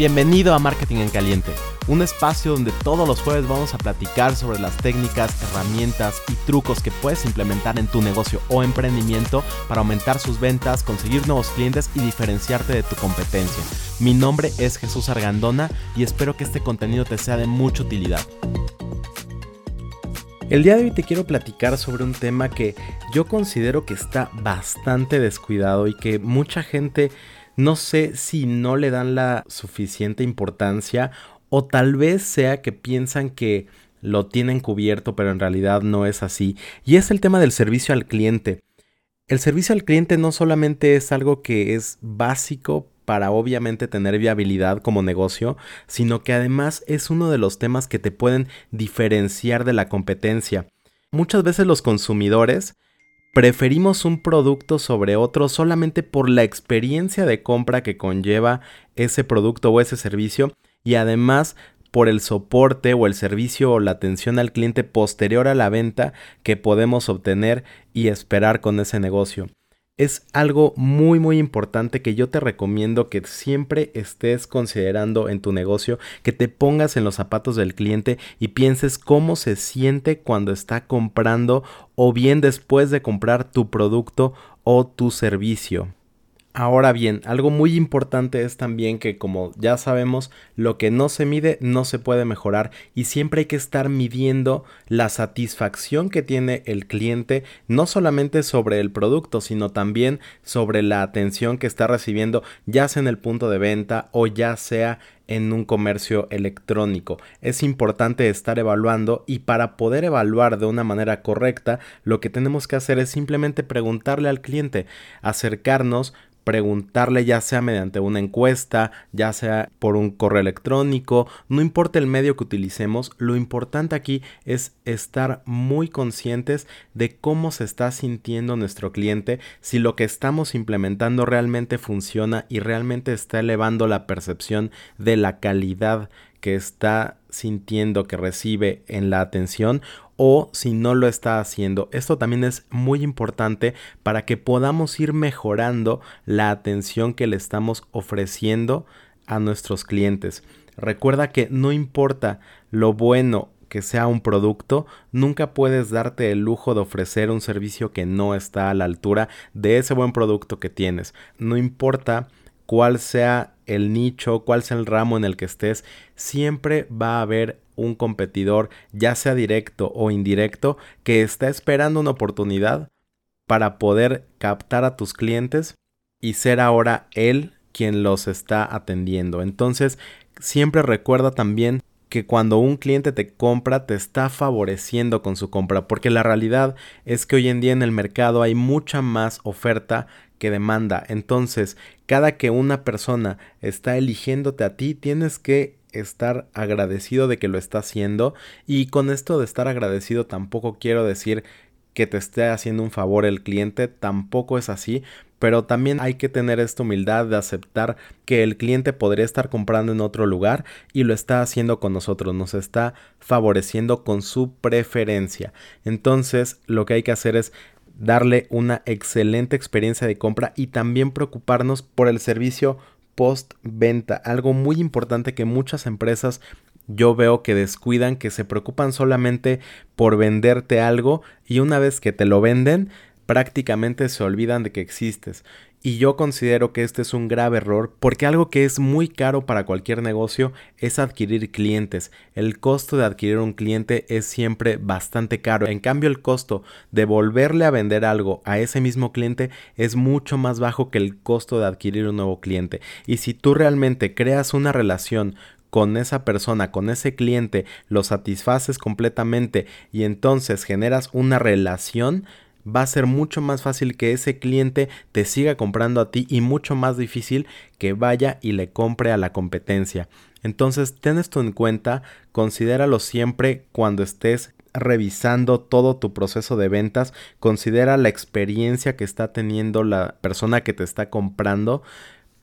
Bienvenido a Marketing en Caliente, un espacio donde todos los jueves vamos a platicar sobre las técnicas, herramientas y trucos que puedes implementar en tu negocio o emprendimiento para aumentar sus ventas, conseguir nuevos clientes y diferenciarte de tu competencia. Mi nombre es Jesús Argandona y espero que este contenido te sea de mucha utilidad. El día de hoy te quiero platicar sobre un tema que yo considero que está bastante descuidado y que mucha gente no sé si no le dan la suficiente importancia o tal vez sea que piensan que lo tienen cubierto, pero en realidad no es así. Y es el tema del servicio al cliente. El servicio al cliente no solamente es algo que es básico para obviamente tener viabilidad como negocio, sino que además es uno de los temas que te pueden diferenciar de la competencia. Muchas veces los consumidores preferimos un producto sobre otro solamente por la experiencia de compra que conlleva ese producto o ese servicio y además por el soporte o el servicio o la atención al cliente posterior a la venta que podemos obtener y esperar con ese negocio es algo muy muy importante que yo te recomiendo que siempre estés considerando en tu negocio, que te pongas en los zapatos del cliente y pienses cómo se siente cuando está comprando o bien después de comprar tu producto o tu servicio. Ahora bien, algo muy importante es también que como ya sabemos, lo que no se mide no se puede mejorar y siempre hay que estar midiendo la satisfacción que tiene el cliente, no solamente sobre el producto, sino también sobre la atención que está recibiendo, ya sea en el punto de venta o ya sea en un comercio electrónico. Es importante estar evaluando y para poder evaluar de una manera correcta, lo que tenemos que hacer es simplemente preguntarle al cliente, acercarnos, preguntarle ya sea mediante una encuesta, ya sea por un correo electrónico, no importa el medio que utilicemos, lo importante aquí es estar muy conscientes de cómo se está sintiendo nuestro cliente, si lo que estamos implementando realmente funciona y realmente está elevando la percepción de la calidad que está sintiendo que recibe en la atención o si no lo está haciendo. Esto también es muy importante para que podamos ir mejorando la atención que le estamos ofreciendo a nuestros clientes. Recuerda que no importa lo bueno que sea un producto, nunca puedes darte el lujo de ofrecer un servicio que no está a la altura de ese buen producto que tienes. No importa cuál sea el nicho, cuál sea el ramo en el que estés, siempre va a haber un competidor, ya sea directo o indirecto, que está esperando una oportunidad para poder captar a tus clientes y ser ahora él quien los está atendiendo. Entonces, siempre recuerda también que cuando un cliente te compra te está favoreciendo con su compra, porque la realidad es que hoy en día en el mercado hay mucha más oferta que demanda. Entonces, cada que una persona está eligiéndote a ti, tienes que estar agradecido de que lo está haciendo y con esto de estar agradecido tampoco quiero decir que te esté haciendo un favor el cliente, tampoco es así, pero también hay que tener esta humildad de aceptar que el cliente podría estar comprando en otro lugar y lo está haciendo con nosotros, nos está favoreciendo con su preferencia. Entonces, lo que hay que hacer es darle una excelente experiencia de compra y también preocuparnos por el servicio post-venta. Algo muy importante que muchas empresas yo veo que descuidan, que se preocupan solamente por venderte algo y una vez que te lo venden, prácticamente se olvidan de que existes. Y yo considero que este es un grave error porque algo que es muy caro para cualquier negocio es adquirir clientes. El costo de adquirir un cliente es siempre bastante caro. En cambio el costo de volverle a vender algo a ese mismo cliente es mucho más bajo que el costo de adquirir un nuevo cliente. Y si tú realmente creas una relación con esa persona, con ese cliente, lo satisfaces completamente y entonces generas una relación, va a ser mucho más fácil que ese cliente te siga comprando a ti y mucho más difícil que vaya y le compre a la competencia. Entonces, ten esto en cuenta, considéralo siempre cuando estés revisando todo tu proceso de ventas, considera la experiencia que está teniendo la persona que te está comprando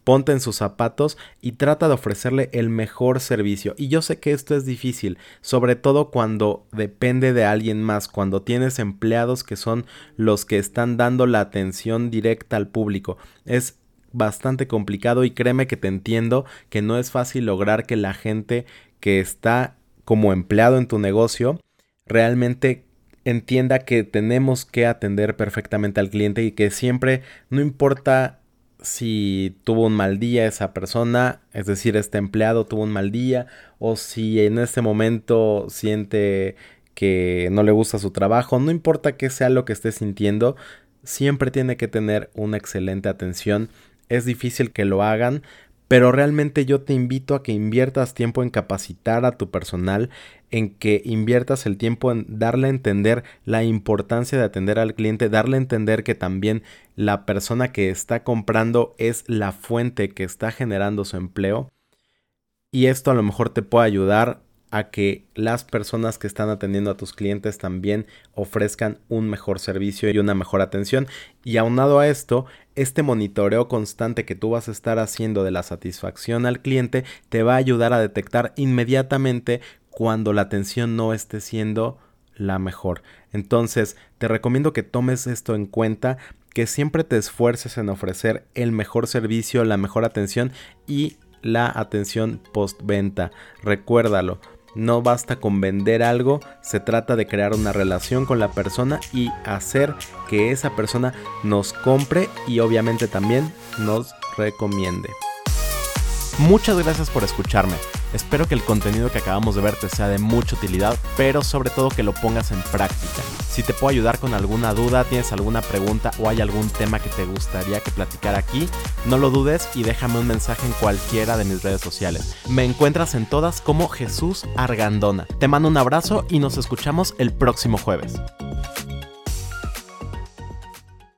ponte en sus zapatos y trata de ofrecerle el mejor servicio. Y yo sé que esto es difícil, sobre todo cuando depende de alguien más, cuando tienes empleados que son los que están dando la atención directa al público. Es bastante complicado y créeme que te entiendo que no es fácil lograr que la gente que está como empleado en tu negocio realmente entienda que tenemos que atender perfectamente al cliente y que siempre, no importa si tuvo un mal día esa persona, es decir, este empleado tuvo un mal día, o si en este momento siente que no le gusta su trabajo, no importa qué sea lo que esté sintiendo, siempre tiene que tener una excelente atención. Es difícil que lo hagan, pero realmente yo te invito a que inviertas tiempo en capacitar a tu personal, en que inviertas el tiempo en darle a entender la importancia de atender al cliente, darle a entender que también la persona que está comprando es la fuente que está generando su empleo. Y esto a lo mejor te puede ayudar a que las personas que están atendiendo a tus clientes también ofrezcan un mejor servicio y una mejor atención. Y aunado a esto, este monitoreo constante que tú vas a estar haciendo de la satisfacción al cliente te va a ayudar a detectar inmediatamente cuando la atención no esté siendo la mejor. Entonces, te recomiendo que tomes esto en cuenta, que siempre te esfuerces en ofrecer el mejor servicio, la mejor atención y la atención postventa. Recuérdalo, no basta con vender algo, se trata de crear una relación con la persona y hacer que esa persona nos compre y obviamente también nos recomiende. Muchas gracias por escucharme. Espero que el contenido que acabamos de ver te sea de mucha utilidad, pero sobre todo que lo pongas en práctica. Si te puedo ayudar con alguna duda, tienes alguna pregunta o hay algún tema que te gustaría que platicara aquí, no lo dudes y déjame un mensaje en cualquiera de mis redes sociales. Me encuentras en todas como Jesús Argandona. Te mando un abrazo y nos escuchamos el próximo jueves.